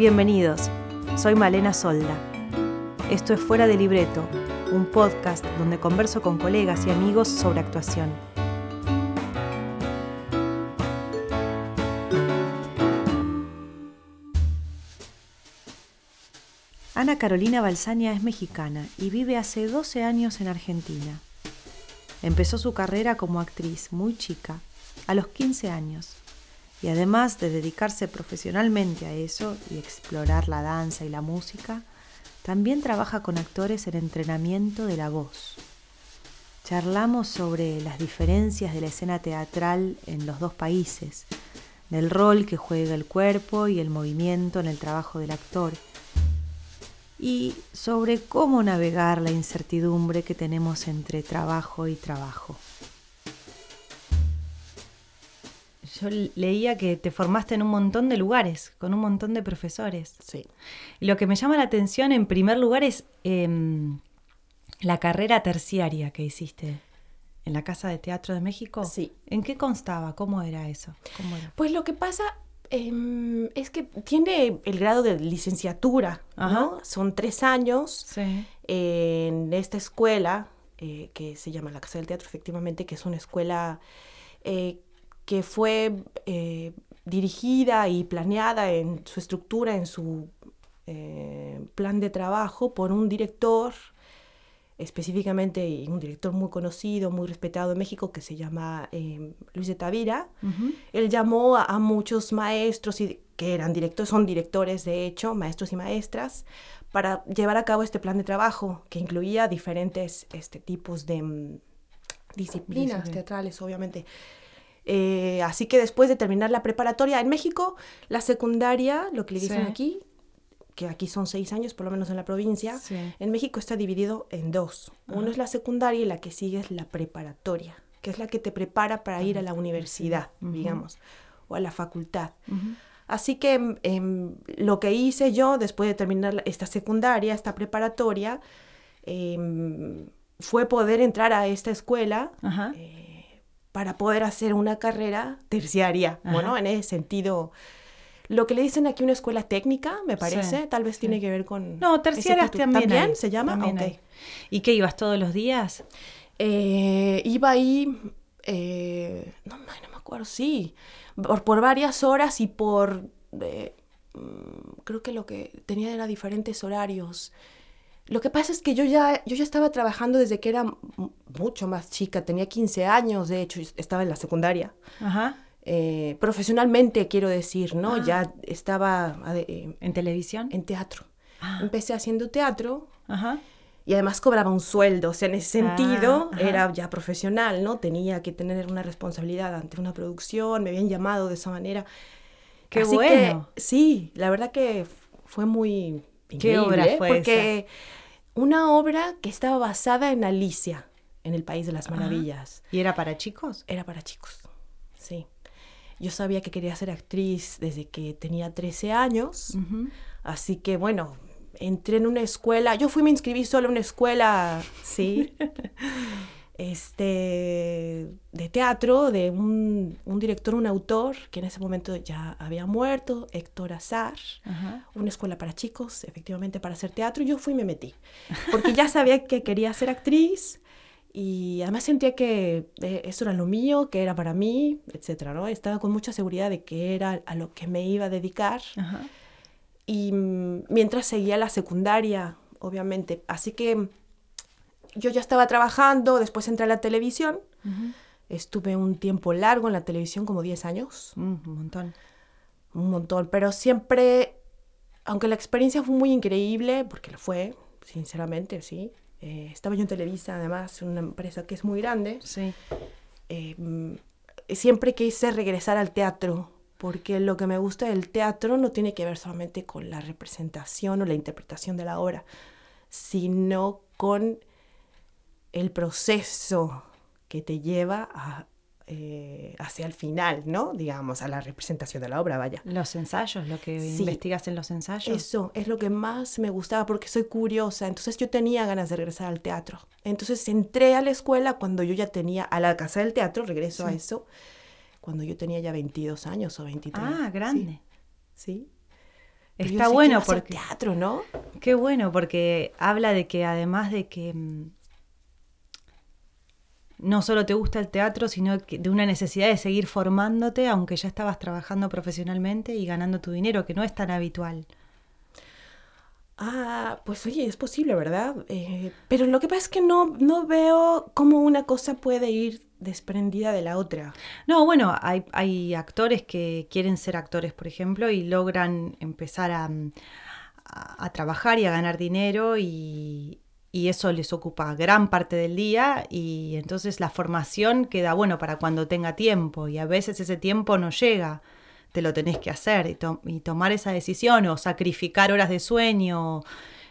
Bienvenidos, soy Malena Solda. Esto es Fuera de Libreto, un podcast donde converso con colegas y amigos sobre actuación. Ana Carolina Balsaña es mexicana y vive hace 12 años en Argentina. Empezó su carrera como actriz muy chica, a los 15 años, y además de dedicarse profesionalmente a eso y explorar la danza y la música, también trabaja con actores en entrenamiento de la voz. Charlamos sobre las diferencias de la escena teatral en los dos países, del rol que juega el cuerpo y el movimiento en el trabajo del actor, y sobre cómo navegar la incertidumbre que tenemos entre trabajo y trabajo. Yo leía que te formaste en un montón de lugares, con un montón de profesores. Sí. Lo que me llama la atención en primer lugar es em, la carrera terciaria que hiciste en la Casa de Teatro de México. Sí. ¿En qué constaba? ¿Cómo era eso? ¿Cómo era? Pues lo que pasa em, es que tiene el grado de licenciatura, ¿no? Ajá. Son tres años Sí. en esta escuela eh, que se llama la Casa del Teatro, efectivamente, que es una escuela eh, que fue eh, dirigida y planeada en su estructura, en su eh, plan de trabajo por un director específicamente un director muy conocido, muy respetado en México que se llama eh, Luis de Tavira. Él llamó a, a muchos maestros y, que eran directores, son directores de hecho, maestros y maestras, para llevar a cabo este plan de trabajo que incluía diferentes este, tipos de mm, disciplinas Disciplina. teatrales, obviamente. Eh, así que después de terminar la preparatoria en México, la secundaria, lo que le dicen Sí. aquí, que aquí son seis años, por lo menos en la provincia, Sí. en México está dividido en dos. Uno es la secundaria y la que sigue es la preparatoria, que es la que te prepara para ir a la universidad, digamos, o a la facultad. Así que em, em, lo que hice yo después de terminar esta secundaria, esta preparatoria, em, fue poder entrar a esta escuela eh, para poder hacer una carrera terciaria. Ajá. Bueno, en ese sentido, lo que le dicen aquí una escuela técnica, me parece, Sí, tal vez sí. tiene que ver con... No, terciarias también. hay, se llama? también. ¿Y qué ibas todos los días? Eh, iba ahí, eh, no me acuerdo, sí, por, por varias horas y por, eh, mm, creo que lo que tenía era diferentes horarios. Lo que pasa es que yo ya, yo ya estaba trabajando desde que era mucho más chica, tenía 15 años, de hecho, estaba en la secundaria. Ajá. Eh, profesionalmente, quiero decir, ¿no? Ah. Ya estaba eh, ¿En televisión? en teatro. Ah. Empecé haciendo teatro, Ajá. y además cobraba un sueldo, o sea, en ese sentido Ah, era ya profesional, ¿no? Tenía que tener una responsabilidad ante una producción, me habían llamado de esa manera. Qué Así bueno. que, sí, la verdad que fue muy ¿Qué obra fue Porque una obra que estaba basada en Alicia, en el País de las. Maravillas. ¿Y era para chicos? Era para chicos, sí. Yo sabía que quería ser actriz desde que tenía 13 años. Así que bueno, entré en una escuela. Yo fui, me inscribí solo en una escuela, sí. este, de teatro, de un, un director, un autor, que en ese momento ya había muerto, Héctor Azar. Ajá. Una escuela para chicos, efectivamente, para hacer teatro. Y yo fui y me metí. Porque ya sabía que quería ser actriz. Y además sentía que eh, eso era lo mío, que era para mí, etcétera, ¿no? Estaba con mucha seguridad de que era a lo que me iba a dedicar Ajá. y mm, mientras seguía la secundaria, obviamente. Así que yo ya estaba trabajando, después entré a la televisión, estuve un tiempo largo en la televisión, como 10 años, Mm, un montón. un montón, pero siempre, aunque la experiencia fue muy increíble, porque lo fue, sinceramente, sí. eh, estaba yo en Televisa, además, una empresa que es muy grande. Sí. eh, mm, siempre quise regresar al teatro, porque lo que me gusta del teatro no tiene que ver solamente con la representación o la interpretación de la obra, sino con el proceso que te lleva a, eh, hacia el final, ¿no? Digamos, a la representación de la obra, vaya. Los ensayos, lo que Sí. investigas en los ensayos. Eso es lo que más me gustaba porque soy curiosa. Entonces yo tenía ganas de regresar al teatro. Entonces entré a la escuela cuando yo ya tenía, a la casa del teatro, regreso a eso, cuando yo tenía ya 22 años o 23. Ah, grande. Sí. sí. Está bueno porque teatro, ¿no? Qué bueno porque habla de que además de que mm, no solo te gusta el teatro, sino que de una necesidad de seguir formándote, aunque ya estabas trabajando profesionalmente y ganando tu dinero, que no es tan habitual. Ah, pues oye, es posible, ¿verdad? Eh, pero lo que pasa es que no, no veo cómo una cosa puede ir desprendida de la otra. No, bueno, hay, hay actores que quieren ser actores, por ejemplo, y logran empezar a, a trabajar y a ganar dinero y, y eso les ocupa gran parte del día y entonces la formación queda bueno para cuando tenga tiempo y a veces ese tiempo no llega, te lo tenés que hacer y, tomar esa decisión o sacrificar horas de sueño,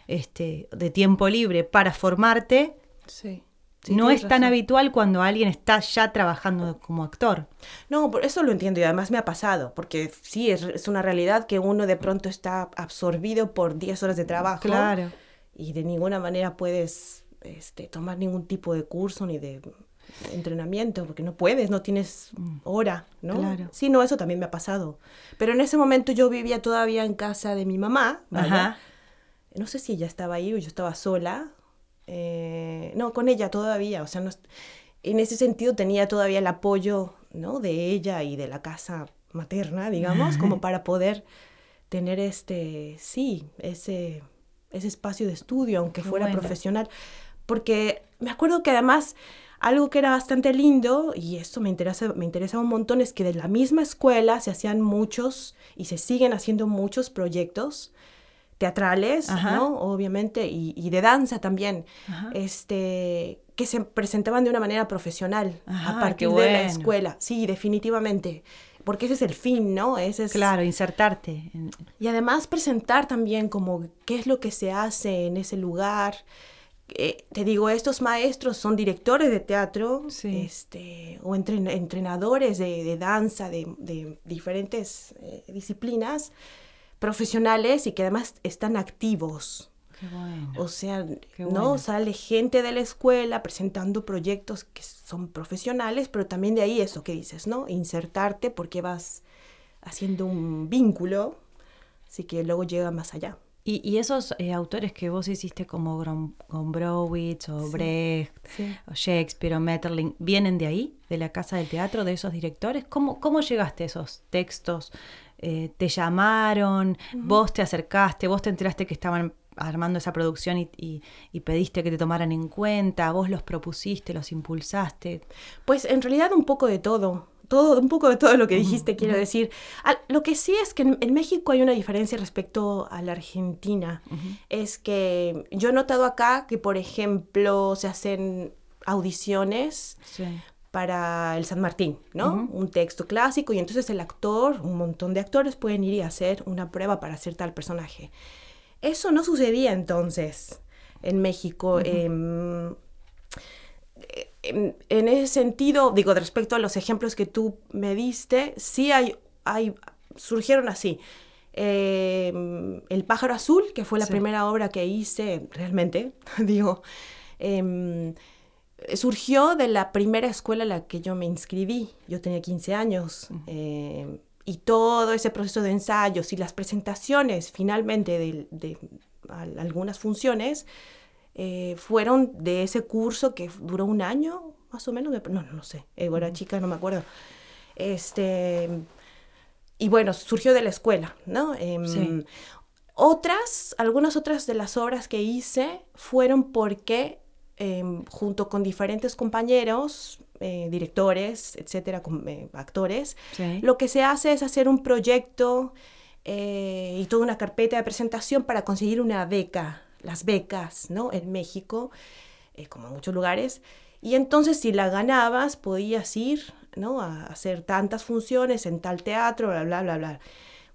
este, de tiempo libre para formarte. Sí. no es tan habitual cuando alguien está ya trabajando como actor. No, por eso lo entiendo y además me ha pasado, porque sí, es, es una realidad que uno de pronto está absorbido por 10 horas de trabajo. Claro y de ninguna manera puedes este, tomar ningún tipo de curso ni de entrenamiento, porque no puedes, no tienes hora, ¿no? Claro. Sí, no, eso también me ha pasado. Pero en ese momento yo vivía todavía en casa de mi mamá, Ajá. No sé si ella estaba ahí o yo estaba sola. Eh, no, con ella todavía, o sea, no, en ese sentido tenía todavía el apoyo, ¿no? De ella y de la casa materna, digamos, como para poder tener este, sí, ese ese espacio de estudio, aunque fuera profesional. Porque me acuerdo que además algo que era bastante lindo, y esto me interesa, me interesa un montón, es que de la misma escuela se hacían muchos y se siguen haciendo muchos proyectos teatrales, ¿no? Obviamente, y, de danza también, este, que se presentaban de una manera profesional a partir de la escuela. Sí, definitivamente porque ese es el fin, ¿no? Ese es... Claro, insertarte. Y además presentar también como qué es lo que se hace en ese lugar. Eh, te digo, estos maestros son directores de teatro este, o entrenadores de, danza, de, diferentes eh, disciplinas profesionales y que además están activos. O sea, ¿no? Sale gente de la escuela presentando proyectos que son profesionales, pero también de ahí eso que dices, ¿no? Insertarte porque vas haciendo un vínculo, así que luego llega más allá. Y, esos eh, autores que vos hiciste como Gombrowicz o Brecht o Shakespeare o Metterling, ¿vienen de ahí, de la Casa del Teatro, de esos directores? ¿Cómo, cómo llegaste a esos textos? Eh, ¿Te llamaron? ¿Vos te acercaste? ¿Vos te enteraste que estaban armando esa producción y, pediste que te tomaran en cuenta, vos los propusiste, los impulsaste. Pues en realidad un poco de todo. Todo, un poco de todo lo que dijiste, quiero decir. lo que sí es que en, México hay una diferencia respecto a la Argentina. Es que yo he notado acá que, por ejemplo, se hacen audiciones para el San Martín, ¿no? Un texto clásico y entonces el actor, un montón de actores pueden ir y hacer una prueba para hacer tal personaje. Eso no sucedía entonces en México. Em, en, ese sentido, digo, respecto a los ejemplos que tú me diste, sí hay, hay surgieron así. Em, el pájaro azul, que fue la primera obra que hice realmente, digo, em, surgió de la primera escuela a la que yo me inscribí. Yo tenía 15 años y todo ese proceso de ensayos y las presentaciones finalmente de, algunas funciones eh, fueron de ese curso que duró un año, más o menos, no, no, sé, eh, era chica, no me acuerdo. Este, y bueno, surgió de la escuela, ¿no? Em, otras, algunas otras de las obras que hice fueron porque em, junto con diferentes compañeros, eh, directores, etcétera, eh, actores, lo que se hace es hacer un proyecto eh, y toda una carpeta de presentación para conseguir una beca, las becas, ¿no? En México, como en muchos lugares. Y entonces si la ganabas podías ir, ¿no? A hacer tantas funciones en tal teatro, bla, bla, bla, bla.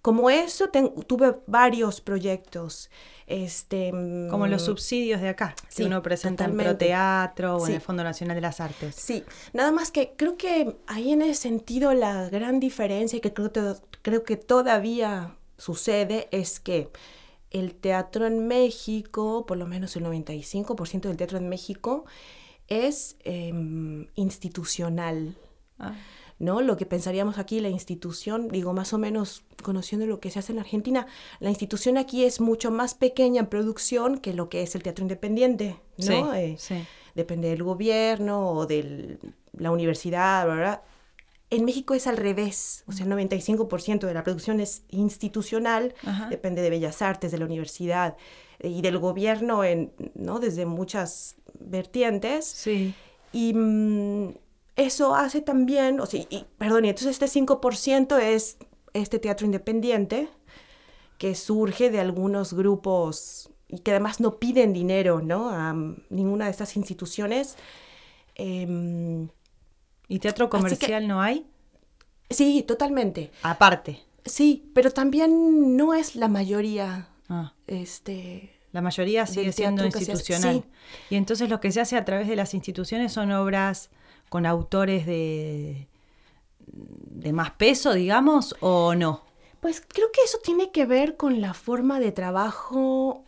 Como eso, tuve varios proyectos. Este, Como los mm, subsidios de acá, si uno presenta en Proteatro o en el Fondo Nacional de las Artes. Sí, nada más que creo que ahí en ese sentido la gran diferencia y que creo, creo que todavía sucede es que el teatro en México, por lo menos el 95% del teatro en México, es em, institucional. Ah. ¿No? Lo que pensaríamos aquí, la institución, digo, más o menos conociendo lo que se hace en Argentina, la institución aquí es mucho más pequeña en producción que lo que es el teatro independiente, ¿no? Eh, depende del gobierno o de la universidad, ¿verdad? En México es al revés, o sea, el 95% de la producción es institucional, depende de Bellas Artes, de la universidad y del gobierno, en, ¿no? Desde muchas vertientes. Sí. Y mm, eso hace también, o sea, y, perdón, y entonces este 5% es este teatro independiente que surge de algunos grupos y que además no piden dinero, ¿no? A ninguna de estas instituciones. Em, ¿Y teatro comercial no hay? Sí, totalmente. Aparte. Sí, pero también no es la mayoría. Ah. Este, la mayoría sigue siendo institucional. Y entonces lo que se hace a través de las instituciones son obras con autores de, de más peso, digamos, o no? Pues creo que eso tiene que ver con la forma de trabajo.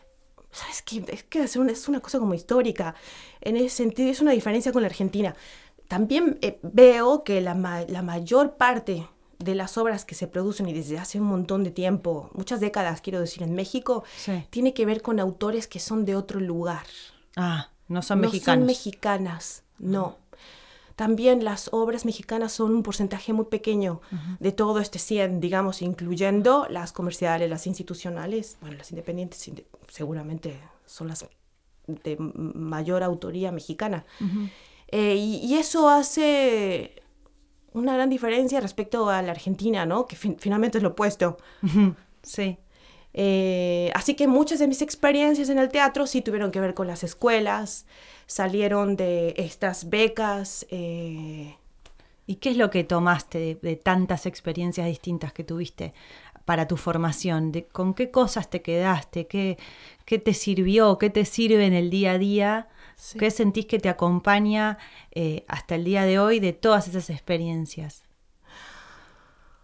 ¿Sabes qué? Es que es una, es una cosa como histórica. En ese sentido, es una diferencia con la Argentina. También eh, veo que la, la mayor parte de las obras que se producen y desde hace un montón de tiempo, muchas décadas quiero decir, en México, tiene que ver con autores que son de otro lugar. Ah, no son mexicanas. No son mexicanas, no. También las obras mexicanas son un porcentaje muy pequeño de todo este 100, digamos, incluyendo las comerciales, las institucionales, bueno, las independientes seguramente son las de mayor autoría mexicana. Eh, y, eso hace una gran diferencia respecto a la Argentina, ¿no? Que finalmente es lo opuesto. Sí. Eh, así que muchas de mis experiencias en el teatro sí tuvieron que ver con las escuelas, salieron de estas becas. Eh, ¿Y qué es lo que tomaste de, tantas experiencias distintas que tuviste para tu formación? De, ¿Con qué cosas te quedaste? ¿Qué, ¿Qué, te sirvió? ¿Qué te sirve en el día a día? ¿Qué sentís que te acompaña eh, hasta el día de hoy de todas esas experiencias?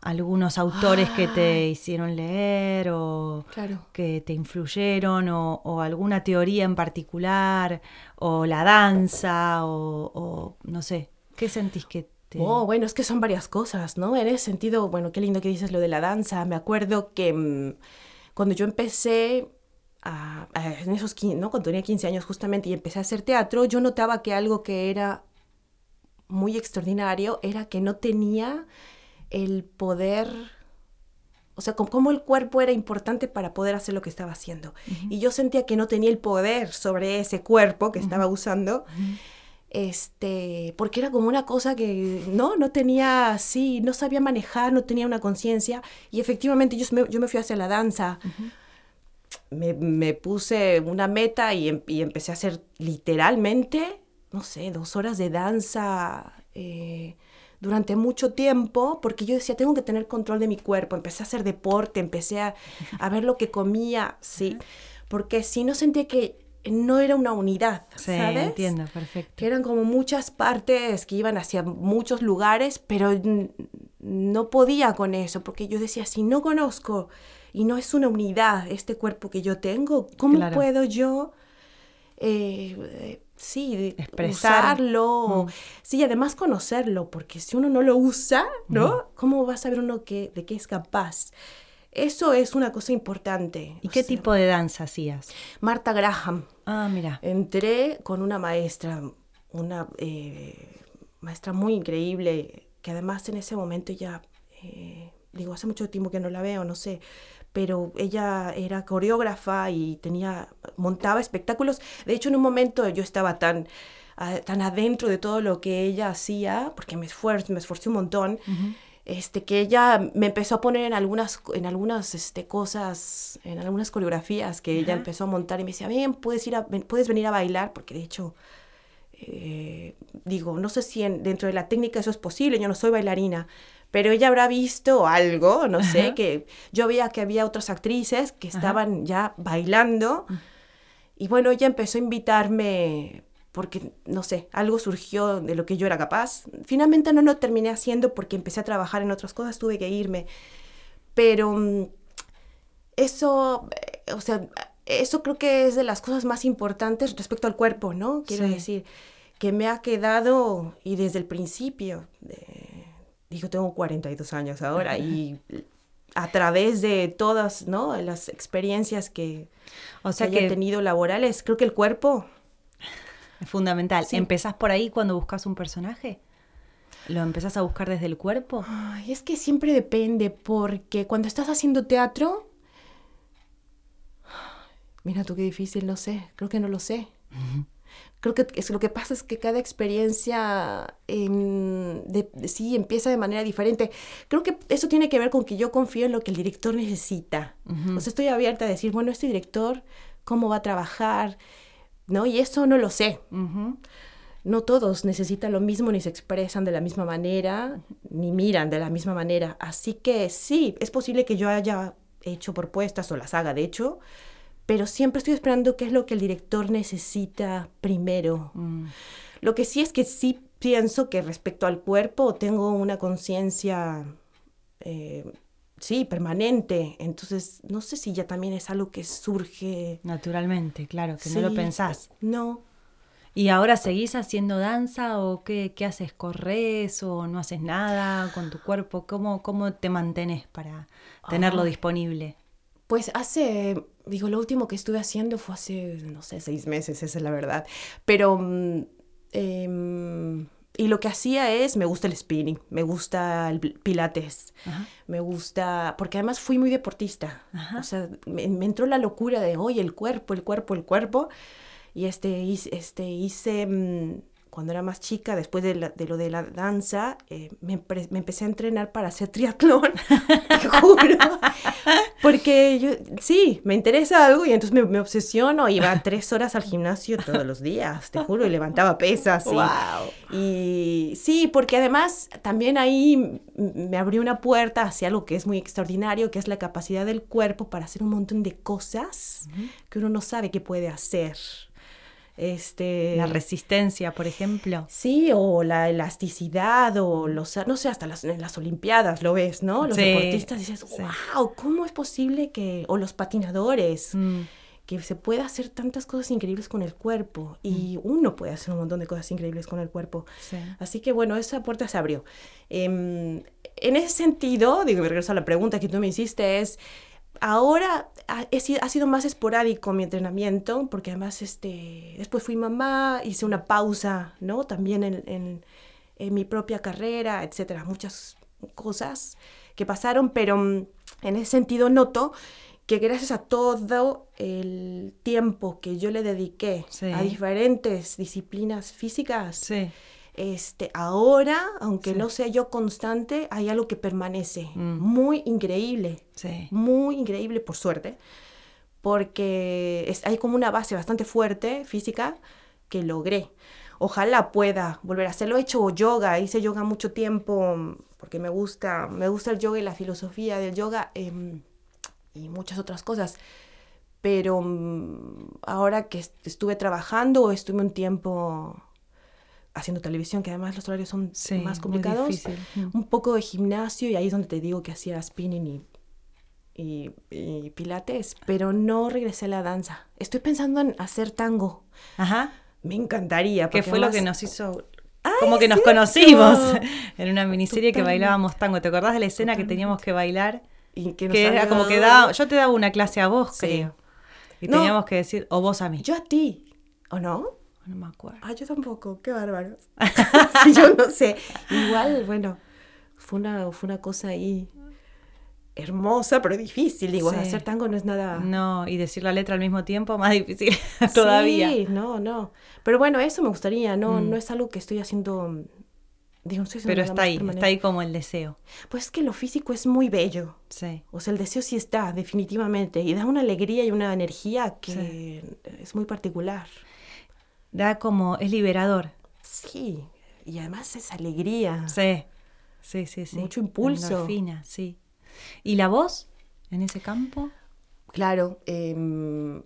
Algunos autores que te hicieron leer o que te influyeron o, alguna teoría en particular o la danza o, no sé, ¿qué sentís que te... Oh, bueno, es que son varias cosas, ¿no? En ese sentido, bueno, qué lindo que dices lo de la danza. Me acuerdo que mm, cuando yo empecé a, en esos, ¿no? Cuando tenía 15 años justamente y empecé a hacer teatro, yo notaba que algo que era muy extraordinario era que no tenía el poder, o sea, cómo el cuerpo era importante para poder hacer lo que estaba haciendo. Y yo sentía que no tenía el poder sobre ese cuerpo que estaba usando. Este, porque era como una cosa que no, no tenía así, no sabía manejar, no tenía una conciencia. Y efectivamente yo me, yo me fui hacia la danza. me, me, puse una meta y, em, y, empecé a hacer literalmente, no sé, dos horas de danza. Eh, durante mucho tiempo porque yo decía, tengo que tener control de mi cuerpo, empecé a hacer deporte, empecé a, ver lo que comía, sí, porque si no sentía que no era una unidad, sí, entiendo, perfecto. Que eran como muchas partes que iban hacia muchos lugares, pero no podía con eso, porque yo decía, si no conozco y no es una unidad este cuerpo que yo tengo, ¿cómo puedo yo eh, sí, expresarlo, mm. sí, además conocerlo, porque si uno no lo usa, ¿no? ¿Cómo va a saber uno que, de qué es capaz? Eso es una cosa importante. ¿Y qué tipo de danza hacías? Marta Graham. Ah, mira. Entré con una maestra, una eh, maestra muy increíble, que además en ese momento ya, eh, digo, hace mucho tiempo que no la veo, no sé, pero ella era coreógrafa y tenía, montaba espectáculos. De hecho, en un momento yo estaba tan, ah, tan adentro de todo lo que ella hacía, porque me, me esforcé un montón, este, que ella me empezó a poner en algunas, en algunas este, cosas, en algunas coreografías que ella empezó a montar y me decía, bien, puedes, ir a, puedes venir a bailar, porque de hecho... Eh, digo, no sé si dentro de la técnica eso es posible, yo no soy bailarina, pero ella habrá visto algo, no sé, que yo veía que había otras actrices que estaban ya bailando. Mm. Y bueno, ella empezó a invitarme porque, no sé, algo surgió de lo que yo era capaz. Finalmente no lo terminé haciendo porque empecé a trabajar en otras cosas, tuve que irme. Pero mm, eso, eh, o sea, eso creo que es de las cosas más importantes respecto al cuerpo, ¿no? Quiero decir, que me ha quedado, y desde el principio, de, digo, tengo 42 años ahora y a través de todas, ¿no? Las experiencias que, o sea, que he tenido laborales, creo que el cuerpo... Es fundamental. ¿Empezás por ahí cuando buscas un personaje? ¿Lo empezás a buscar desde el cuerpo? Ay, es que siempre depende, porque cuando estás haciendo teatro... Mira tú qué difícil, no sé, creo que no lo sé. Creo que es, lo que pasa es que cada experiencia sí empieza de manera diferente. Creo que eso tiene que ver con que yo confío en lo que el director necesita. O sea, estoy abierta a decir, bueno, este director, ¿cómo va a trabajar? ¿No? Y eso no lo sé. No todos necesitan lo mismo, ni se expresan de la misma manera, ni miran de la misma manera. Así que sí, es posible que yo haya hecho propuestas o las haga, de hecho, pero siempre estoy esperando qué es lo que el director necesita primero. Mm. Lo que sí es que sí pienso que respecto al cuerpo tengo una conciencia, eh, sí, permanente. Entonces, no sé si ya también es algo que surge. Naturalmente, claro, que no lo pensás. No. ¿Y ahora seguís haciendo danza o qué, qué, haces? ¿Corres o no haces nada con tu cuerpo? ¿Cómo, cómo te mantenés para tenerlo ah. disponible? Pues hace digo, lo último que estuve haciendo fue hace, no sé, seis meses, esa es la verdad. Pero, mm, em, y lo que hacía es, me gusta el spinning, me gusta el pilates, me gusta, porque además fui muy deportista. O sea, me, entró la locura de, oye, el cuerpo, el cuerpo, el cuerpo. Y este, este hice... Cuando era más chica, después de, lo de la danza, eh, me, empecé a entrenar para hacer triatlón, te juro. Porque yo, sí, me interesa algo y entonces me, me, obsesiono. Iba tres horas al gimnasio todos los días, te juro, y levantaba pesas. Y, y sí, porque además también ahí me abrió una puerta hacia algo que es muy extraordinario, que es la capacidad del cuerpo para hacer un montón de cosas que uno no sabe que puede hacer. Este, la resistencia, por ejemplo. Sí, o la elasticidad, o los, no sé, hasta las, en las Olimpiadas lo ves, ¿no? Los deportistas dices, wow, ¿cómo es posible que, o los patinadores, mm. que se pueda hacer tantas cosas increíbles con el cuerpo? Y mm. uno puede hacer un montón de cosas increíbles con el cuerpo. Así que bueno, esa puerta se abrió. Em, en ese sentido, digo, regreso a la pregunta que tú me hiciste, es ahora ha, ha, sido más esporádico mi entrenamiento, porque además este, después fui mamá, hice una pausa, ¿no? También en, en, en mi propia carrera, etcétera, muchas cosas que pasaron, pero mm, en ese sentido noto que gracias a todo el tiempo que yo le dediqué a diferentes disciplinas físicas, sí este, ahora, aunque no sea yo constante, hay algo que permanece. Mm. Muy increíble. Muy increíble, por suerte. Porque hay como una base bastante fuerte, física, que logré. Ojalá pueda volver a hacerlo. He hecho yoga, hice yoga mucho tiempo, porque me gusta, me gusta el yoga y la filosofía del yoga em, y muchas otras cosas pero mm, ahora que estuve trabajando, estuve un tiempo haciendo televisión, que además los horarios son más complicados, un poco de gimnasio y ahí es donde te digo que hacía spinning y, y, pilates, pero no regresé a la danza. Estoy pensando en hacer tango. Ajá. Me encantaría. ¿Qué fue lo que nos hizo como que nos conocimos en una miniserie que bailábamos tango. ¿Te acordás de la escena que teníamos que bailar? Y que, era como que daba, yo te daba una clase a vos, creo. Y teníamos que decir, o vos a mí. Yo a ti, ¿o no? No me acuerdo. Ah, yo tampoco, qué bárbaros. yo no sé. Igual, bueno, fue una, fue una cosa ahí hermosa, pero difícil. Digo, hacer tango no es nada. No, y decir la letra al mismo tiempo, más difícil todavía. Sí, no, no. Pero bueno, eso me gustaría, no, mm. no es algo que estoy haciendo. Digo, no Pero está ahí, está ahí como el deseo. Pues es que lo físico es muy bello. Sí. O sea, el deseo sí está, definitivamente. Y da una alegría y una energía que es muy particular da como, es liberador. Sí, y además es alegría. Sí, sí, sí, sí. Mucho impulso. Fina, sí. ¿Y la voz en ese campo? Claro, em,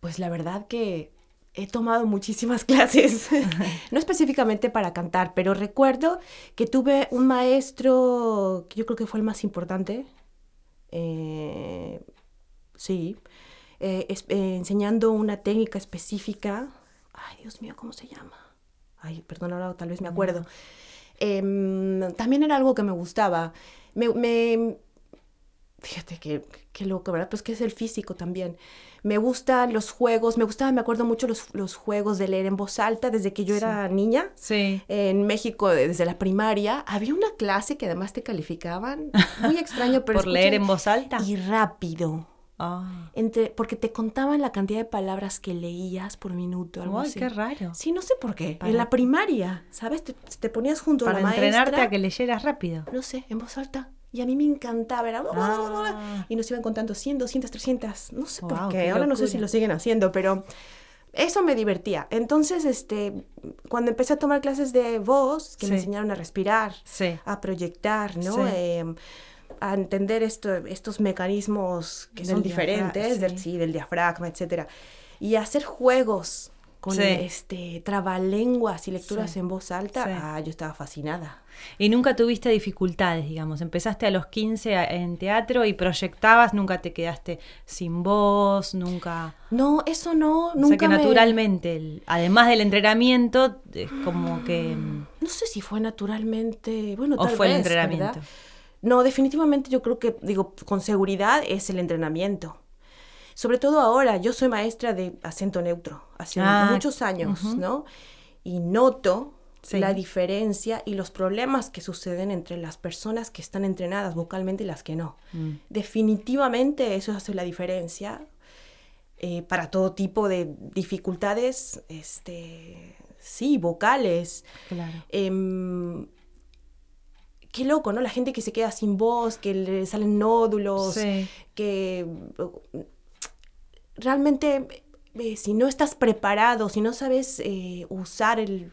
pues la verdad que he tomado muchísimas clases, no específicamente para cantar, pero recuerdo que tuve un maestro, que yo creo que fue el más importante, eh, sí, eh, eh, enseñando una técnica específica Ay, Dios mío, ¿cómo se llama? Ay, perdón, ahora tal vez me acuerdo. Em, también era algo que me gustaba. Me, me- fíjate que, qué loco, ¿verdad? Pues que es el físico también. Me gustan los juegos, me gustaban, me acuerdo mucho los, los juegos de leer en voz alta desde que yo era niña. Sí. En México, desde la primaria, había una clase que además te calificaban. Muy extraño, pero ¿Por leer en voz alta? Y rápido. Ah. Entre, porque te contaban la cantidad de palabras que leías por minuto, algo Ay, así. qué raro. Sí, no sé por qué. Para- En la primaria, ¿sabes? Te, te ponías junto Para a la entrenarte maestra. a que leyeras rápido. No sé, en voz alta. Y a mí me encantaba. Era... Ah. Y nos iban contando 100, 200, 300. No sé por qué. qué Ahora no sé si lo siguen haciendo, pero eso me divertía. Entonces, este, cuando empecé a tomar clases de voz, que me enseñaron a respirar, Sí. a proyectar, ¿no? Sí. Eh, a entender esto, estos mecanismos que Del son diferentes, del, sí. sí, del diafragma, etcétera. Y hacer juegos con Sí. este trabalenguas y lecturas Sí. en voz alta, Sí. ah, yo estaba fascinada. Y nunca tuviste dificultades, digamos. Empezaste a los 15 a- en teatro y proyectabas, nunca te quedaste sin voz, nunca... No, eso no, o nunca sea que me- naturalmente, el- además del entrenamiento, es como que... mm, No sé si fue naturalmente, bueno, ¿O tal fue el vez, entrenamiento? ¿verdad? No, definitivamente yo creo que, digo, con seguridad es el entrenamiento. Sobre todo ahora, yo soy maestra de acento neutro, hace Ah, muchos años. ¿no? Y noto Sí. la diferencia y los problemas que suceden entre las personas que están entrenadas vocalmente y las que no. mm, Definitivamente eso hace la diferencia eh, para todo tipo de dificultades, este, sí, vocales. claro. Em, qué loco, ¿no? La gente que se queda sin voz, que le salen nódulos, Sí. que realmente eh, si no estás preparado, si no sabes eh, usar el,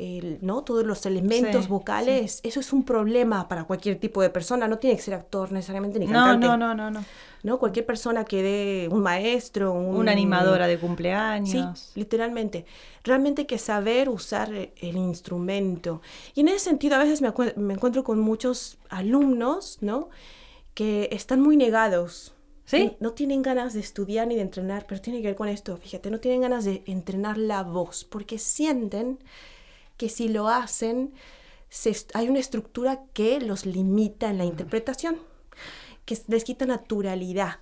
el, ¿no? todos los elementos Sí, vocales, eso es un problema para cualquier tipo de persona. No tiene que ser actor necesariamente ni No, cantante. no, no, no, no. ¿no? Cualquier persona que dé un maestro, un- Una animadora de Sí, cumpleaños. literalmente. Realmente hay que saber usar e- el instrumento. Y en ese sentido, a veces me, me encuentro con muchos alumnos, ¿no? Que están muy negados. ¿Sí? No tienen ganas de estudiar ni de entrenar, pero tiene que ver con esto, fíjate, no tienen ganas de entrenar la voz, porque sienten que si lo hacen, se hay una estructura que los limita en la interpretación, que les quita naturalidad.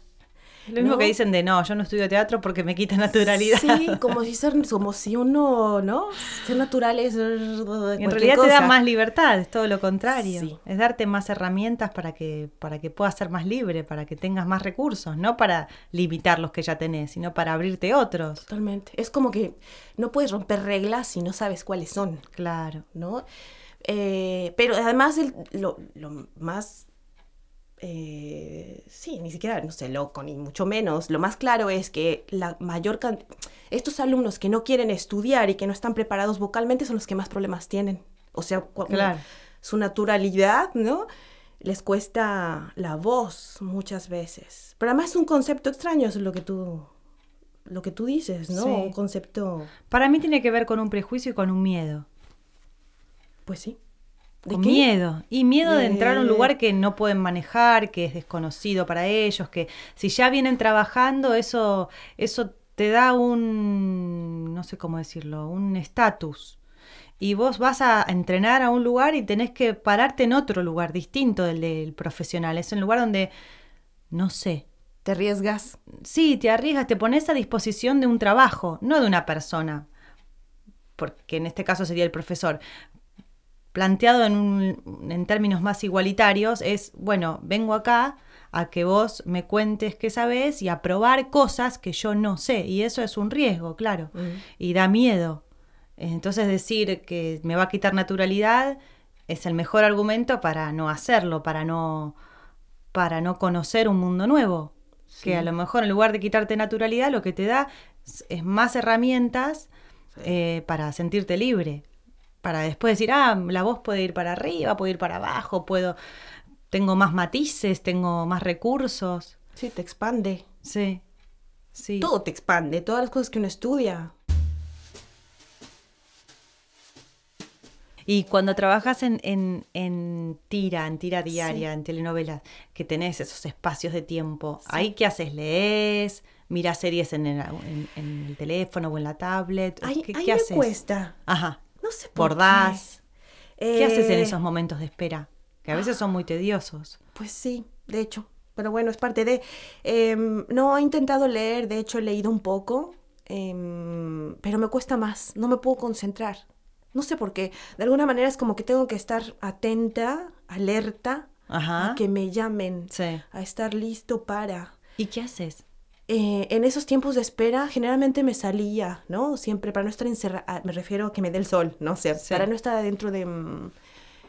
Lo mismo ¿no? que dicen de no, yo no estudio teatro porque me quita naturalidad. Sí, como si, ser, como si uno, ¿no? Ser natural es... En realidad te da más libertad, es todo lo contrario. Sí. Es darte más herramientas para que, para que puedas ser más libre, para que tengas más recursos, no para limitar los que ya tenés, sino para abrirte otros. Totalmente. Es como que no puedes romper reglas si no sabes cuáles son, Claro. ¿no? Eh, pero además el- lo, lo más... eh, sí, ni siquiera, no sé, loco, ni mucho menos. Lo más claro es que la mayor can- Estos alumnos que no quieren estudiar y que no están preparados vocalmente son los que más problemas tienen. O sea, Claro. su naturalidad, ¿no? Les cuesta la voz muchas veces. Pero además es un concepto extraño, es lo que tú, lo que tú dices, ¿no? Sí. Un concepto, Para mí tiene que ver con un prejuicio y con un miedo. pues sí. ¿De Con qué? miedo. Y miedo de... De- entrar a un lugar que no pueden manejar, que es desconocido para ellos, que si ya vienen trabajando, eso, eso te da un, no sé cómo decirlo, un estatus. Y vos vas a entrenar a un lugar y tenés que pararte en otro lugar distinto del del profesional. Es un lugar donde, no sé, Te arriesgas. Sí, te arriesgas, te pones a disposición de un trabajo, no de una persona, porque en este caso sería el profesor. Planteado en, un- en términos más igualitarios, es, bueno, vengo acá a que vos me cuentes qué sabés y a probar cosas que yo no sé, y eso es un riesgo, claro, y da miedo. Entonces decir que me va a quitar naturalidad es el mejor argumento para no hacerlo, para no, para no conocer un mundo nuevo. Que a lo mejor en lugar de quitarte naturalidad, lo que te da es, es más herramientas eh, para sentirte libre. Para después decir, ah, la voz puede ir para arriba, puede ir para abajo, puedo, tengo más matices, tengo más recursos. Sí, te expande. Sí, sí. Todo te expande, todas las cosas que uno estudia. Y cuando trabajas en, en, en tira, en tira diaria, en telenovelas, que tenés esos espacios de tiempo, ¿ahí qué haces? ¿Lees? ¿Miras series en el, en- en el teléfono o en la tablet? ¿Qué, ahí qué me haces? cuesta. Ajá. No sé por Bordás. ¿Qué haces en Eh, esos momentos de espera? Que a veces son muy tediosos. Pues sí, de hecho. Pero bueno, es parte de... em, no he intentado leer, de hecho he leído un poco, em, pero me cuesta más, no me puedo concentrar. No sé por qué. De alguna manera es como que tengo que estar atenta, alerta, Ajá. a que me llamen, Sí. a estar listo para... ¿Y qué haces? Eh, en esos tiempos de espera, generalmente me salía, ¿no? Siempre para no estar encerrada, me refiero a que me dé el sol, ¿no? O sea, Sí. para no estar dentro de... mm,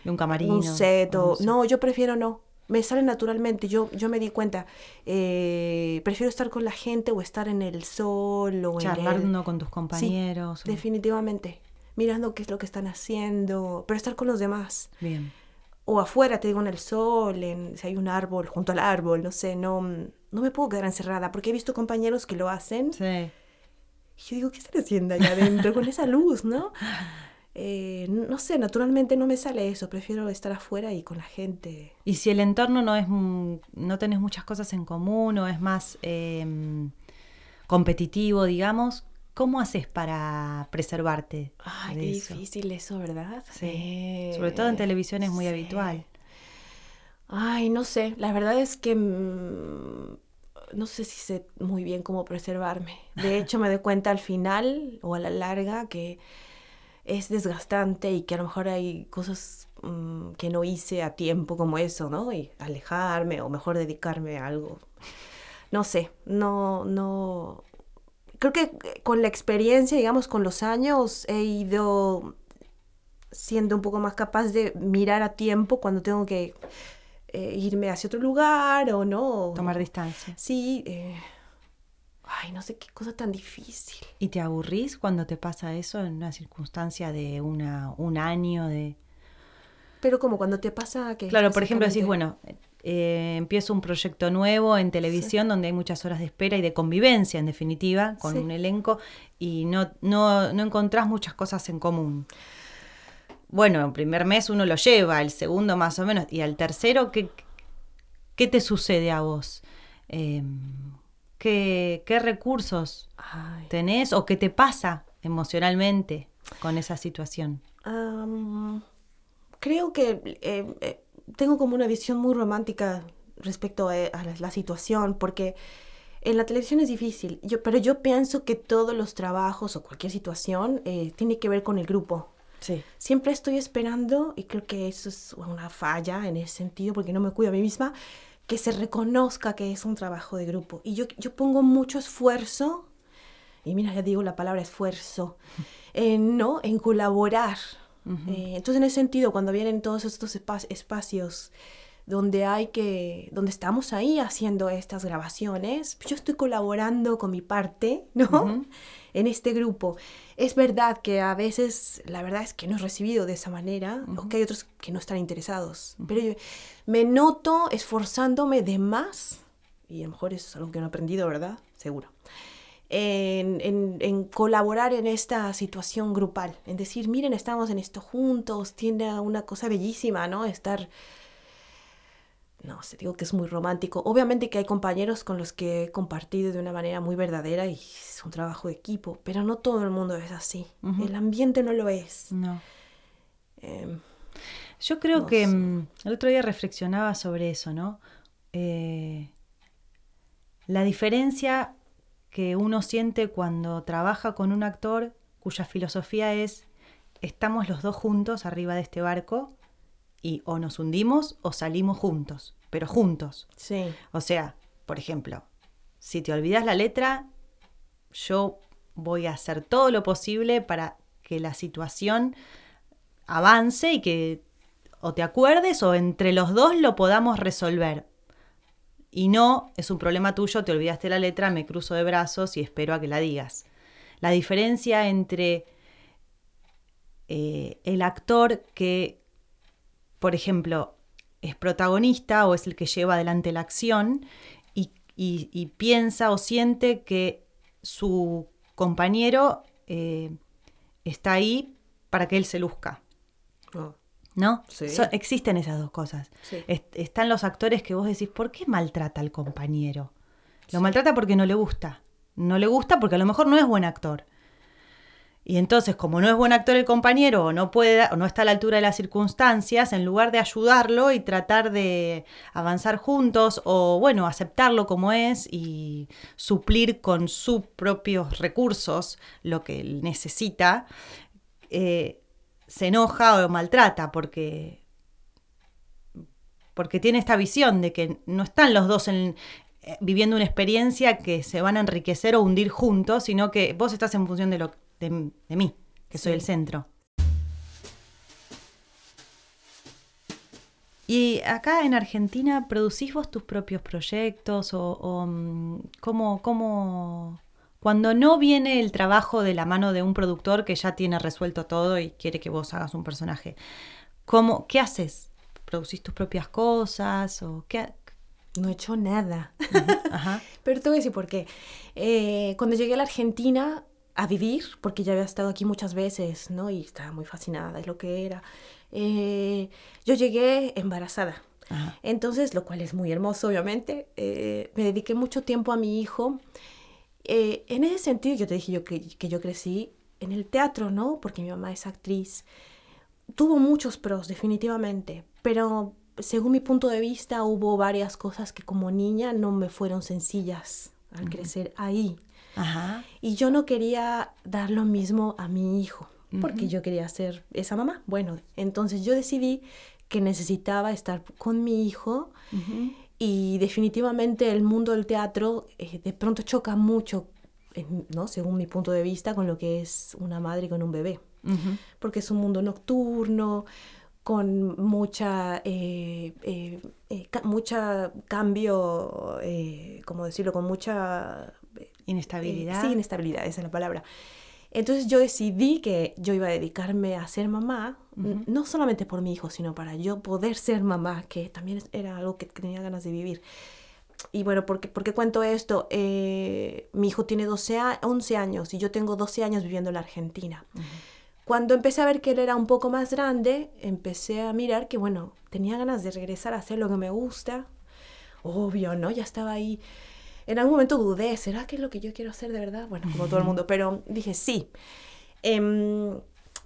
¿De un camarino? un set o... un. No, yo prefiero no. Me sale naturalmente. Yo, yo me di cuenta. eh, prefiero estar con la gente o estar en el sol o en el... Charlando con tus compañeros. o- Definitivamente. Mirando qué es lo que están haciendo. Pero estar con los demás. Bien. O afuera, te digo, en el sol, en, si hay un árbol, junto al árbol, no sé, no, no me puedo quedar encerrada porque he visto compañeros que lo hacen. Sí. Y yo digo, ¿qué están haciendo allá adentro con esa luz, no? Eh, no sé, naturalmente no me sale eso. Prefiero estar afuera y con la gente. Y si el entorno no es no tenés muchas cosas en común o es más eh, competitivo, digamos, ¿cómo haces para preservarte? Ay, de qué eso? difícil eso, ¿verdad? Sí. Eh, Sobre todo en televisión es muy sí. habitual. Ay, no sé. La verdad es que mm, no sé si sé muy bien cómo preservarme. De hecho, me doy cuenta al final o a la larga que es desgastante y que a lo mejor hay cosas mm, que no hice a tiempo como eso, ¿no? Y alejarme o mejor dedicarme a algo. No sé, no, no. Creo que con la experiencia, digamos, con los años, he ido siendo un poco más capaz de mirar a tiempo cuando tengo que eh, irme hacia otro lugar o no. Tomar distancia. Sí. eh, Ay, no sé qué cosa tan difícil. ¿Y te aburrís cuando te pasa eso en una circunstancia de una, un año de... Pero como cuando te pasa que... Claro, por ejemplo, decís, bueno, eh, empiezo un proyecto nuevo en televisión donde hay muchas horas de espera y de convivencia, en definitiva, con Sí. un elenco, y no, no, no encontrás muchas cosas en común. Bueno, el primer mes uno lo lleva, el segundo más o menos, y al tercero, ¿qué, qué te sucede a vos? Eh, ¿qué, ¿Qué recursos Ay. tenés o qué te pasa emocionalmente con esa situación? Am, creo que eh, eh, tengo como una visión muy romántica respecto a, a la, la situación, porque en la televisión es difícil, yo, pero yo pienso que todos los trabajos o cualquier situación eh, tiene que ver con el grupo. Sí. Siempre estoy esperando, y creo que eso es una falla en ese sentido, porque no me cuido a mí misma, que se reconozca que es un trabajo de grupo. Y yo, yo pongo mucho esfuerzo, y mira, ya digo la palabra esfuerzo, en, ¿no? en colaborar. Eh, entonces, en ese sentido, cuando vienen todos estos espa- espacios donde hay que, donde estamos ahí haciendo estas grabaciones, yo estoy colaborando con mi parte, ¿no? Ujú. En este grupo. Es verdad que a veces, la verdad es que no es recibido de esa manera, o que hay otros que no están interesados. Pero yo me noto esforzándome de más, y a lo mejor eso es algo que no he aprendido, ¿verdad? Seguro. En, en- en colaborar en esta situación grupal, en decir, miren, estamos en esto juntos, tiene una cosa bellísima, ¿no? Estar no sé, digo que es muy romántico. Obviamente que hay compañeros con los que he compartido de una manera muy verdadera y es un trabajo de equipo, pero no todo el mundo es así. El ambiente no lo es. No. Em, Yo creo No que sé. mm, el otro día reflexionaba sobre eso, ¿no? Eh, la diferencia que uno siente cuando trabaja con un actor cuya filosofía es estamos los dos juntos arriba de este barco y o nos hundimos o salimos juntos, pero juntos. sí, O sea, por ejemplo, si te olvidas la letra, yo voy a hacer todo lo posible para que la situación avance y que o te acuerdes o entre los dos lo podamos resolver. Y no, es un problema tuyo, te olvidaste la letra, me cruzo de brazos y espero a que la digas. La diferencia entre eh, el actor que, por ejemplo, es protagonista o es el que lleva adelante la acción y, piensa o siente que su compañero eh, está ahí para que él se luzca. Oh, ¿No? Sí. So- existen esas dos cosas. Sí. Est- están los actores que vos decís, ¿por qué maltrata al compañero? Lo maltrata porque no le gusta. No le gusta porque a lo mejor no es buen actor. Y entonces, como no es buen actor el compañero o no puede o no está a la altura de las circunstancias, en lugar de ayudarlo y tratar de avanzar juntos o bueno, aceptarlo como es y suplir con sus propios recursos lo que él necesita, eh, se enoja o maltrata porque porque tiene esta visión de que no están los dos en, eh, viviendo una experiencia que se van a enriquecer o hundir juntos, sino que vos estás en función de lo de, mí, que soy el centro. Y acá en Argentina, ¿producís vos tus propios proyectos o, o mm, cómo, cómo, cuando no viene el trabajo de la mano de un productor que ya tiene resuelto todo y quiere que vos hagas un personaje, ¿cómo, ¿qué haces? ¿Producís tus propias cosas o qué? No he hecho nada. Pero te voy a decir por qué. Eh, cuando llegué a la Argentina, a vivir, porque ya había estado aquí muchas veces, ¿no? Y estaba muy fascinada de lo que era. Eh, yo llegué embarazada. Entonces, lo cual es muy hermoso, obviamente. Eh, me dediqué mucho tiempo a mi hijo. Eh, en ese sentido, yo te dije yo que, que, yo crecí en el teatro, ¿no? Porque mi mamá es actriz. Tuvo muchos pros, definitivamente. Pero según mi punto de vista, hubo varias cosas que como niña no me fueron sencillas al crecer ahí. Y yo no quería dar lo mismo a mi hijo, porque yo quería ser esa mamá. Bueno, entonces yo decidí que necesitaba estar con mi hijo y definitivamente el mundo del teatro eh, de pronto choca mucho, ¿no? según mi punto de vista, con lo que es una madre con un bebé, porque es un mundo nocturno, con mucha, eh, eh, mucha cambio, ¿cómo decirlo? Con mucha Inestabilidad. sí, inestabilidad, esa es la palabra. Entonces yo decidí que yo iba a dedicarme a ser mamá, no solamente por mi hijo, sino para yo poder ser mamá, que también era algo que tenía ganas de vivir. Y bueno, ¿por qué, cuento esto? Eh, mi hijo tiene 12 11 años y yo tengo 12 años viviendo en la Argentina. Cuando empecé a ver que él era un poco más grande, empecé a mirar que, bueno, tenía ganas de regresar a hacer lo que me gusta. Obvio, ¿no? Ya estaba ahí en algún momento dudé, ¿será que es lo que yo quiero hacer de verdad? Bueno, como todo el mundo, pero dije sí. Em,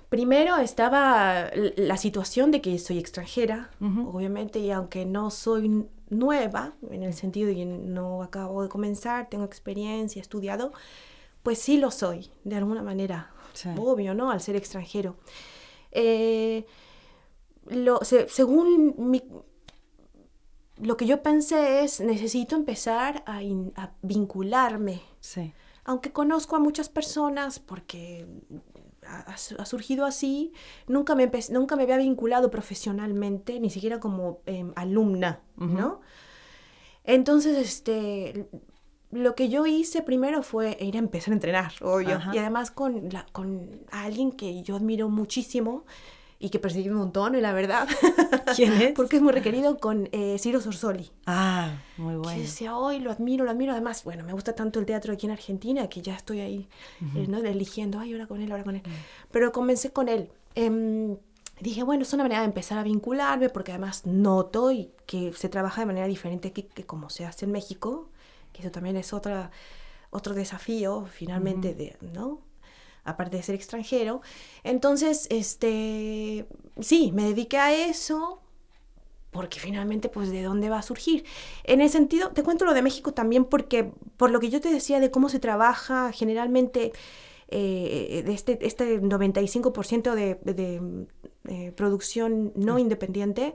primero estaba la situación de que soy extranjera, obviamente, y aunque no soy nueva, en el sentido de que no acabo de comenzar, tengo experiencia, he estudiado, pues sí lo soy, de alguna manera. Obvio, ¿no? Al ser extranjero. Eh, lo, según mi, lo que yo pensé es, necesito empezar a, vincularme. Sí. Aunque conozco a muchas personas, porque ha, surgido así, nunca me, nunca me había vinculado profesionalmente, ni siquiera como em, alumna, ¿no? Entonces, este, lo que yo hice primero fue ir a empezar a entrenar, obvio, y además con, la, con alguien que yo admiro muchísimo, y que persigue un montón, la verdad. ¿Quién es? Porque es muy requerido con eh, Ciro Sorsoli. Ah, muy bueno. Que decía, hoy lo admiro, lo admiro. Además, bueno, me gusta tanto el teatro aquí en Argentina que ya estoy ahí, eh, ¿no? Eligiendo, ay, ahora con él, ahora con él. Pero comencé con él. Em, dije, bueno, es una manera de empezar a vincularme porque además noto y que se trabaja de manera diferente aquí que como se hace en México, que eso también es otra, otro desafío finalmente, de, ¿no? Aparte de ser extranjero. Entonces, este, sí, me dediqué a eso porque finalmente, pues, ¿de dónde va a surgir? En el sentido, te cuento lo de México también porque, por lo que yo te decía de cómo se trabaja generalmente eh, de este, este 95% de, de, eh, producción no mm. independiente,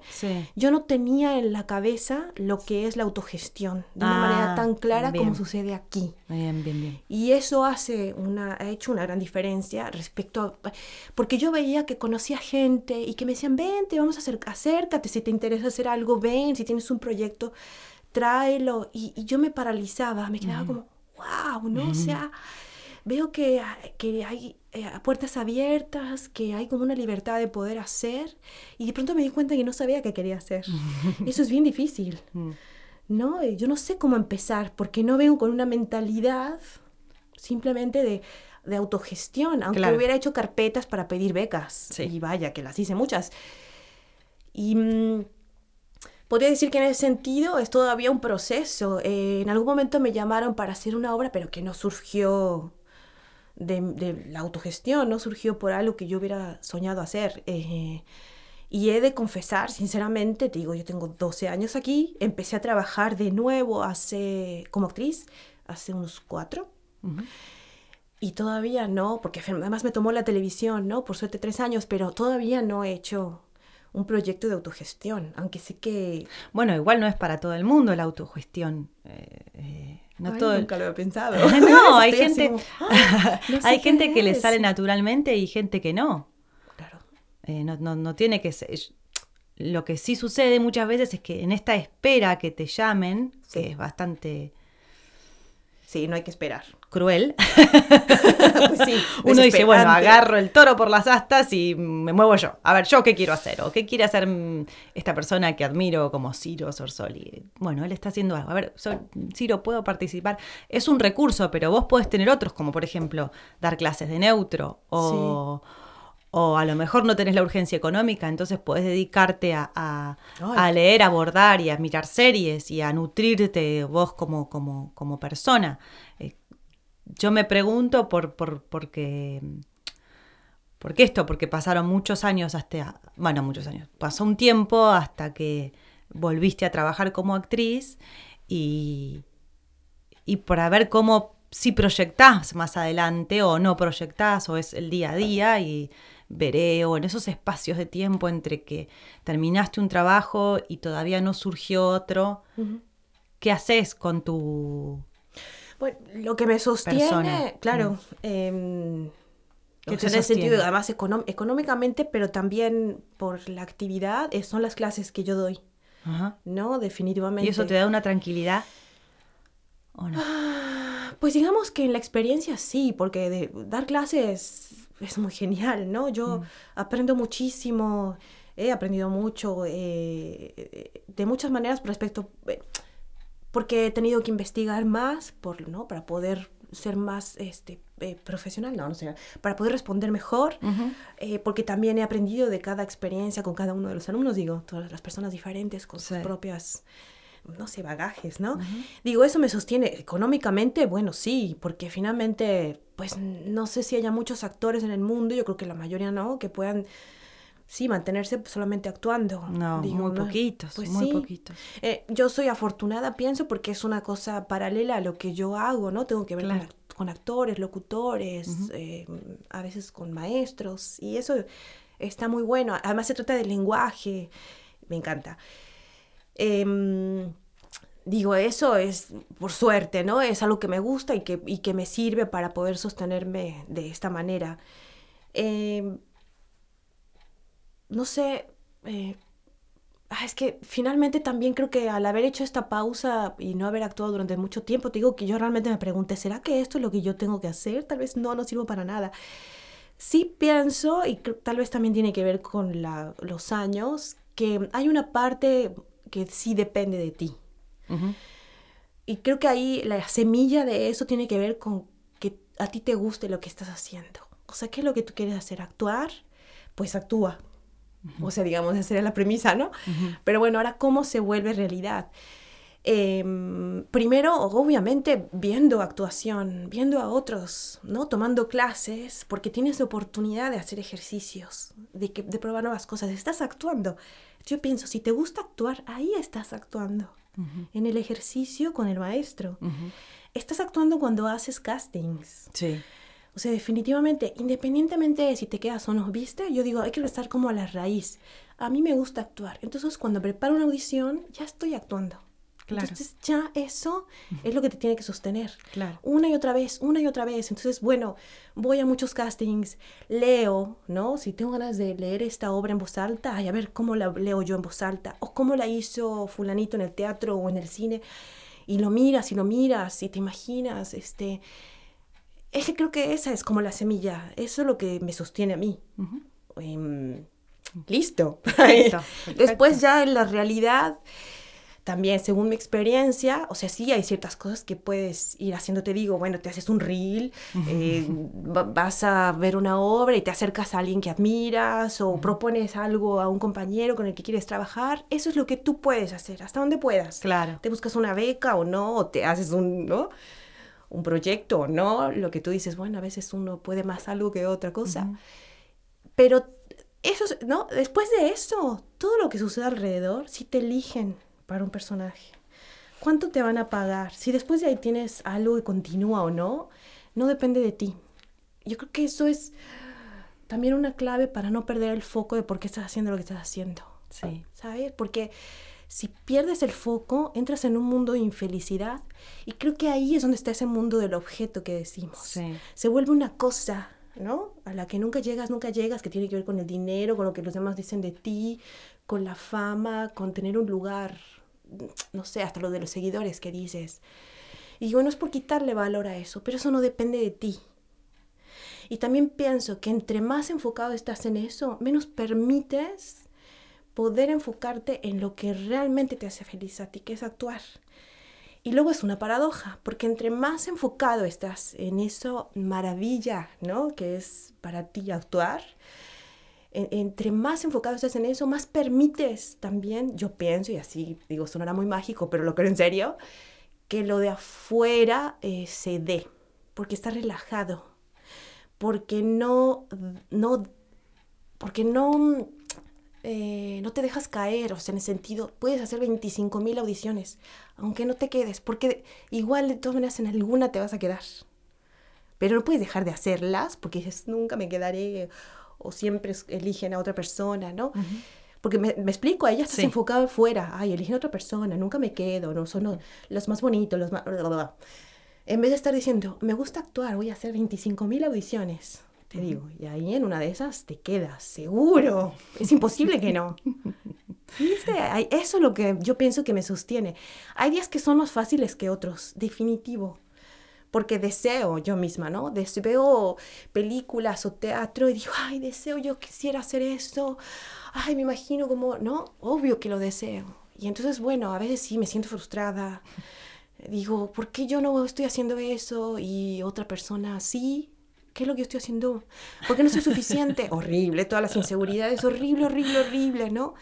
yo no tenía en la cabeza lo que es la autogestión de una manera ah, tan clara como sucede aquí. Bien, bien, bien. Y eso hace una, ha hecho una gran diferencia respecto a... Porque yo veía que conocía gente y que me decían, vente, vamos a hacer, acércate, si te interesa hacer algo, ven, si tienes un proyecto, tráelo. Y, yo me paralizaba, me quedaba como, wow, ¿no? O sea veo que, ah, que hay eh, puertas abiertas, que hay como una libertad de poder hacer y de pronto me di cuenta que no sabía qué quería hacer. Eso es bien difícil, mm. ¿no? Yo no sé cómo empezar porque no vengo con una mentalidad simplemente de, de autogestión, aunque hubiera hecho carpetas para pedir becas. Y vaya, que las hice muchas. Y... Mm, podría decir que en ese sentido es todavía un proceso. Eh, en algún momento me llamaron para hacer una obra, pero que no surgió de, la autogestión, ¿no? Surgió por algo que yo hubiera soñado hacer. Eh, y he de confesar, sinceramente, te digo, yo tengo 12 años aquí, empecé a trabajar de nuevo hace, como actriz hace unos cuatro. Y todavía no, porque además me tomó la televisión, ¿no? Por suerte tres años, pero todavía no he hecho un proyecto de autogestión, aunque sé que... Bueno, igual no es para todo el mundo la autogestión. Eh, eh, no todo nunca lo he pensado. no, hay gente, ah, hay gente que le sale naturalmente y gente que no. Claro. Eh, no, no, no tiene que ser... Lo que sí sucede muchas veces es que en esta espera que te llamen, que es bastante Sí, no hay que esperar. Cruel. pues sí, Uno dice, bueno, agarro el toro por las astas y me muevo yo. A ver, ¿yo qué quiero hacer? ¿O qué quiere hacer mm, esta persona que admiro como Ciro Sorsoli? Bueno, él está haciendo algo. A ver, Ciro, ¿puedo participar? Es un recurso, pero vos podés tener otros, como por ejemplo, dar clases de neutro o o a lo mejor no tenés la urgencia económica, entonces podés dedicarte a, leer, a abordar y a mirar series y a nutrirte vos como, como, como persona. Eh, yo me pregunto por, por, porque, qué esto, porque pasaron muchos años hasta, bueno, muchos años, pasó un tiempo hasta que volviste a trabajar como actriz y, y para ver cómo si proyectás más adelante o no proyectás o es el día a día y veré o en esos espacios de tiempo entre que terminaste un trabajo y todavía no surgió otro, ¿qué haces con tu... Bueno, lo que me sostiene, claro, mm. eh, que tiene sentido, además económicamente, pero también por la actividad, eh, son las clases que yo doy. ¿No? Definitivamente. ¿Y eso te da una tranquilidad? ¿O no? Ah, pues digamos que en la experiencia sí, porque de dar clases es muy genial, ¿no? Yo mm. aprendo muchísimo, he aprendido mucho eh, de muchas maneras respecto, eh, porque he tenido que investigar más, por, ¿no? Para poder ser más este, eh, profesional, no, no sé, para poder responder mejor, porque también he aprendido de cada experiencia con cada uno de los alumnos, digo, todas las personas diferentes con sus propias no sé, bagajes, ¿no? Digo, eso me sostiene económicamente, bueno, sí, porque finalmente, pues no sé si haya muchos actores en el mundo, yo creo que la mayoría no, que puedan, sí, mantenerse solamente actuando. No, muy poquitos, pues muy poquitos. Eh, yo soy afortunada, pienso, porque es una cosa paralela a lo que yo hago, ¿no? Tengo que ver con, actores, locutores, eh, a veces con maestros, y eso está muy bueno. Además se trata del lenguaje, me encanta. Em, digo, eso es por suerte, ¿no? Es algo que me gusta y que, que me sirve para poder sostenerme de esta manera. Em, no sé, eh, ah, es que finalmente también creo que al haber hecho esta pausa y no haber actuado durante mucho tiempo, te digo que yo realmente me pregunté, ¿será que esto es lo que yo tengo que hacer? Tal vez no, no sirvo para nada. Sí pienso, y tal vez también tiene que ver con los años, que hay una parte que sí depende de ti. Y creo que ahí la semilla de eso tiene que ver con que a ti te guste lo que estás haciendo. O sea, ¿qué es lo que tú quieres hacer? ¿Actuar? Pues actúa. O sea, digamos, esa sería la premisa, ¿no? Pero bueno, ahora, ¿cómo se vuelve realidad? Em, primero, obviamente, viendo actuación, viendo a otros, ¿no? Tomando clases, porque tienes la oportunidad de hacer ejercicios, de, que, de probar nuevas cosas. Estás actuando. Yo pienso, si te gusta actuar, ahí estás actuando. En el ejercicio con el maestro. Estás actuando cuando haces castings. Sí. O sea, definitivamente, independientemente de si te quedas o no, ¿viste? Yo digo, hay que estar como a la raíz. A mí me gusta actuar. Entonces, cuando preparo una audición, ya estoy actuando. Entonces ya eso es lo que te tiene que sostener. Claro. Una y otra vez, una y otra vez. Entonces, bueno, voy a muchos castings, leo, ¿no? Si tengo ganas de leer esta obra en voz alta, ay, a ver cómo la leo yo en voz alta, o cómo la hizo fulanito en el teatro o en el cine, y lo miras y lo miras y te imaginas, este... Es que creo que esa es como la semilla, eso es lo que me sostiene a mí. Em, listo. Después ya en la realidad también según mi experiencia, o sea, sí hay ciertas cosas que puedes ir haciendo, te digo, bueno, te haces un reel, eh, vas a ver una obra y te acercas a alguien que admiras o propones algo a un compañero con el que quieres trabajar, eso es lo que tú puedes hacer, hasta donde puedas. Claro. Te buscas una beca o no, o te haces un, ¿no? un proyecto o no, lo que tú dices, bueno, a veces uno puede más algo que otra cosa, pero eso, ¿no? Después de eso, todo lo que sucede alrededor, si te eligen para un personaje, ¿cuánto te van a pagar? Si después de ahí tienes algo que continúa o no, no depende de ti. Yo creo que eso es también una clave para no perder el foco de por qué estás haciendo lo que estás haciendo. Sí. ¿Sabes? Porque si pierdes el foco, entras en un mundo de infelicidad y creo que ahí es donde está ese mundo del objeto que decimos. Sí. Se vuelve una cosa, ¿no? A la que nunca llegas, nunca llegas, que tiene que ver con el dinero, con lo que los demás dicen de ti, con la fama, con tener un lugar, no sé, hasta lo de los seguidores que dices. Y yo no es por quitarle valor a eso, pero eso no depende de ti. Y también pienso que entre más enfocado estás en eso, menos permites poder enfocarte en lo que realmente te hace feliz a ti, que es actuar. Y luego es una paradoja, porque entre más enfocado estás en eso maravilla, ¿no? Que es para ti actuar, entre más enfocado estás en eso, más permites también, yo pienso, y así digo, sonará muy mágico, pero lo creo en serio, que lo de afuera eh, se dé, porque estás relajado, porque no, no, porque no eh, no te dejas caer, o sea, en el sentido, puedes hacer 25 mil audiciones, aunque no te quedes, porque igual de todas maneras en alguna te vas a quedar. Pero no puedes dejar de hacerlas porque nunca me quedaré, o siempre eligen a otra persona, ¿no? Porque me, explico, ella está enfocada afuera, ay, eligen a otra persona, nunca me quedo, no son los más bonitos, los más... En vez de estar diciendo, me gusta actuar, voy a hacer 25 mil audiciones te digo. Y ahí en una de esas te quedas, seguro. Es imposible que no. ¿Viste? Eso es lo que yo pienso que me sostiene. Hay días que son más fáciles que otros, definitivo. Porque deseo yo misma, ¿no? veo películas o teatro y digo, ay, deseo, yo quisiera hacer eso. Ay, me imagino como, ¿no? Obvio que lo deseo. Y entonces, bueno, a veces sí me siento frustrada. Digo, ¿por qué yo no estoy haciendo eso y otra persona sí? ¿qué es lo que yo estoy haciendo? ¿Por qué no soy suficiente? horrible, todas las inseguridades, horrible, horrible, horrible, ¿no?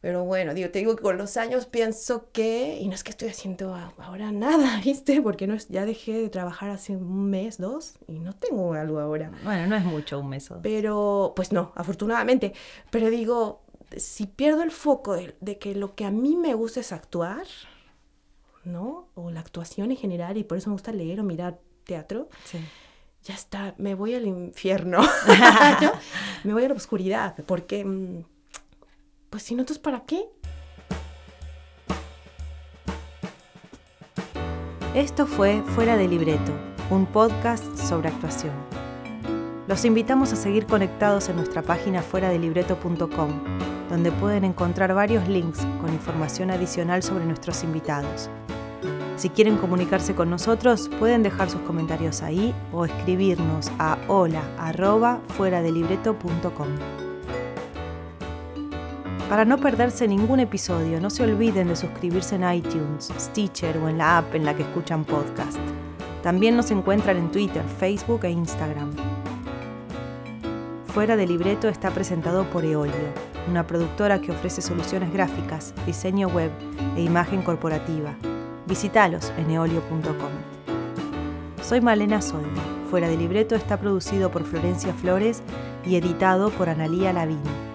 Pero bueno, digo, te digo que con los años pienso que, y no es que estoy haciendo ahora nada, ¿viste? Porque no es, ya dejé de trabajar hace un mes, dos, y no tengo algo ahora. Bueno, no es mucho un mes. Pero, pues no, afortunadamente. Pero digo, si pierdo el foco de, de, que lo que a mí me gusta es actuar, ¿no? O la actuación en general, y por eso me gusta leer o mirar teatro. Sí ya está, me voy al infierno, me voy a la oscuridad, porque, mm, pues si no, entonces, ¿para qué? Esto fue Fuera de Libreto, un podcast sobre actuación. Los invitamos a seguir conectados en nuestra página fuera de libreto.com, donde pueden encontrar varios links con información adicional sobre nuestros invitados si quieren comunicarse con nosotros, pueden dejar sus comentarios ahí o escribirnos a hola fuera de libreto.com. Para no perderse ningún episodio, no se olviden de suscribirse en iTunes, Stitcher o en la app en la que escuchan podcast. También nos encuentran en Twitter, Facebook e Instagram. Fuera de Libreto está presentado por Eolio, una productora que ofrece soluciones gráficas, diseño web e imagen corporativa Visítalos en eolio.com. Soy Malena Soldi. Fuera de libreto está producido por Florencia Flores y editado por Analía Lavini.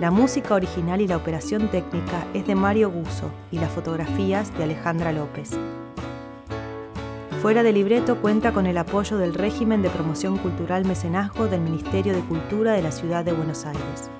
La música original y la operación técnica es de Mario Guso y las fotografías de Alejandra López. Fuera de libreto cuenta con el apoyo del régimen de promoción cultural mecenazgo del Ministerio de Cultura de la Ciudad de Buenos Aires.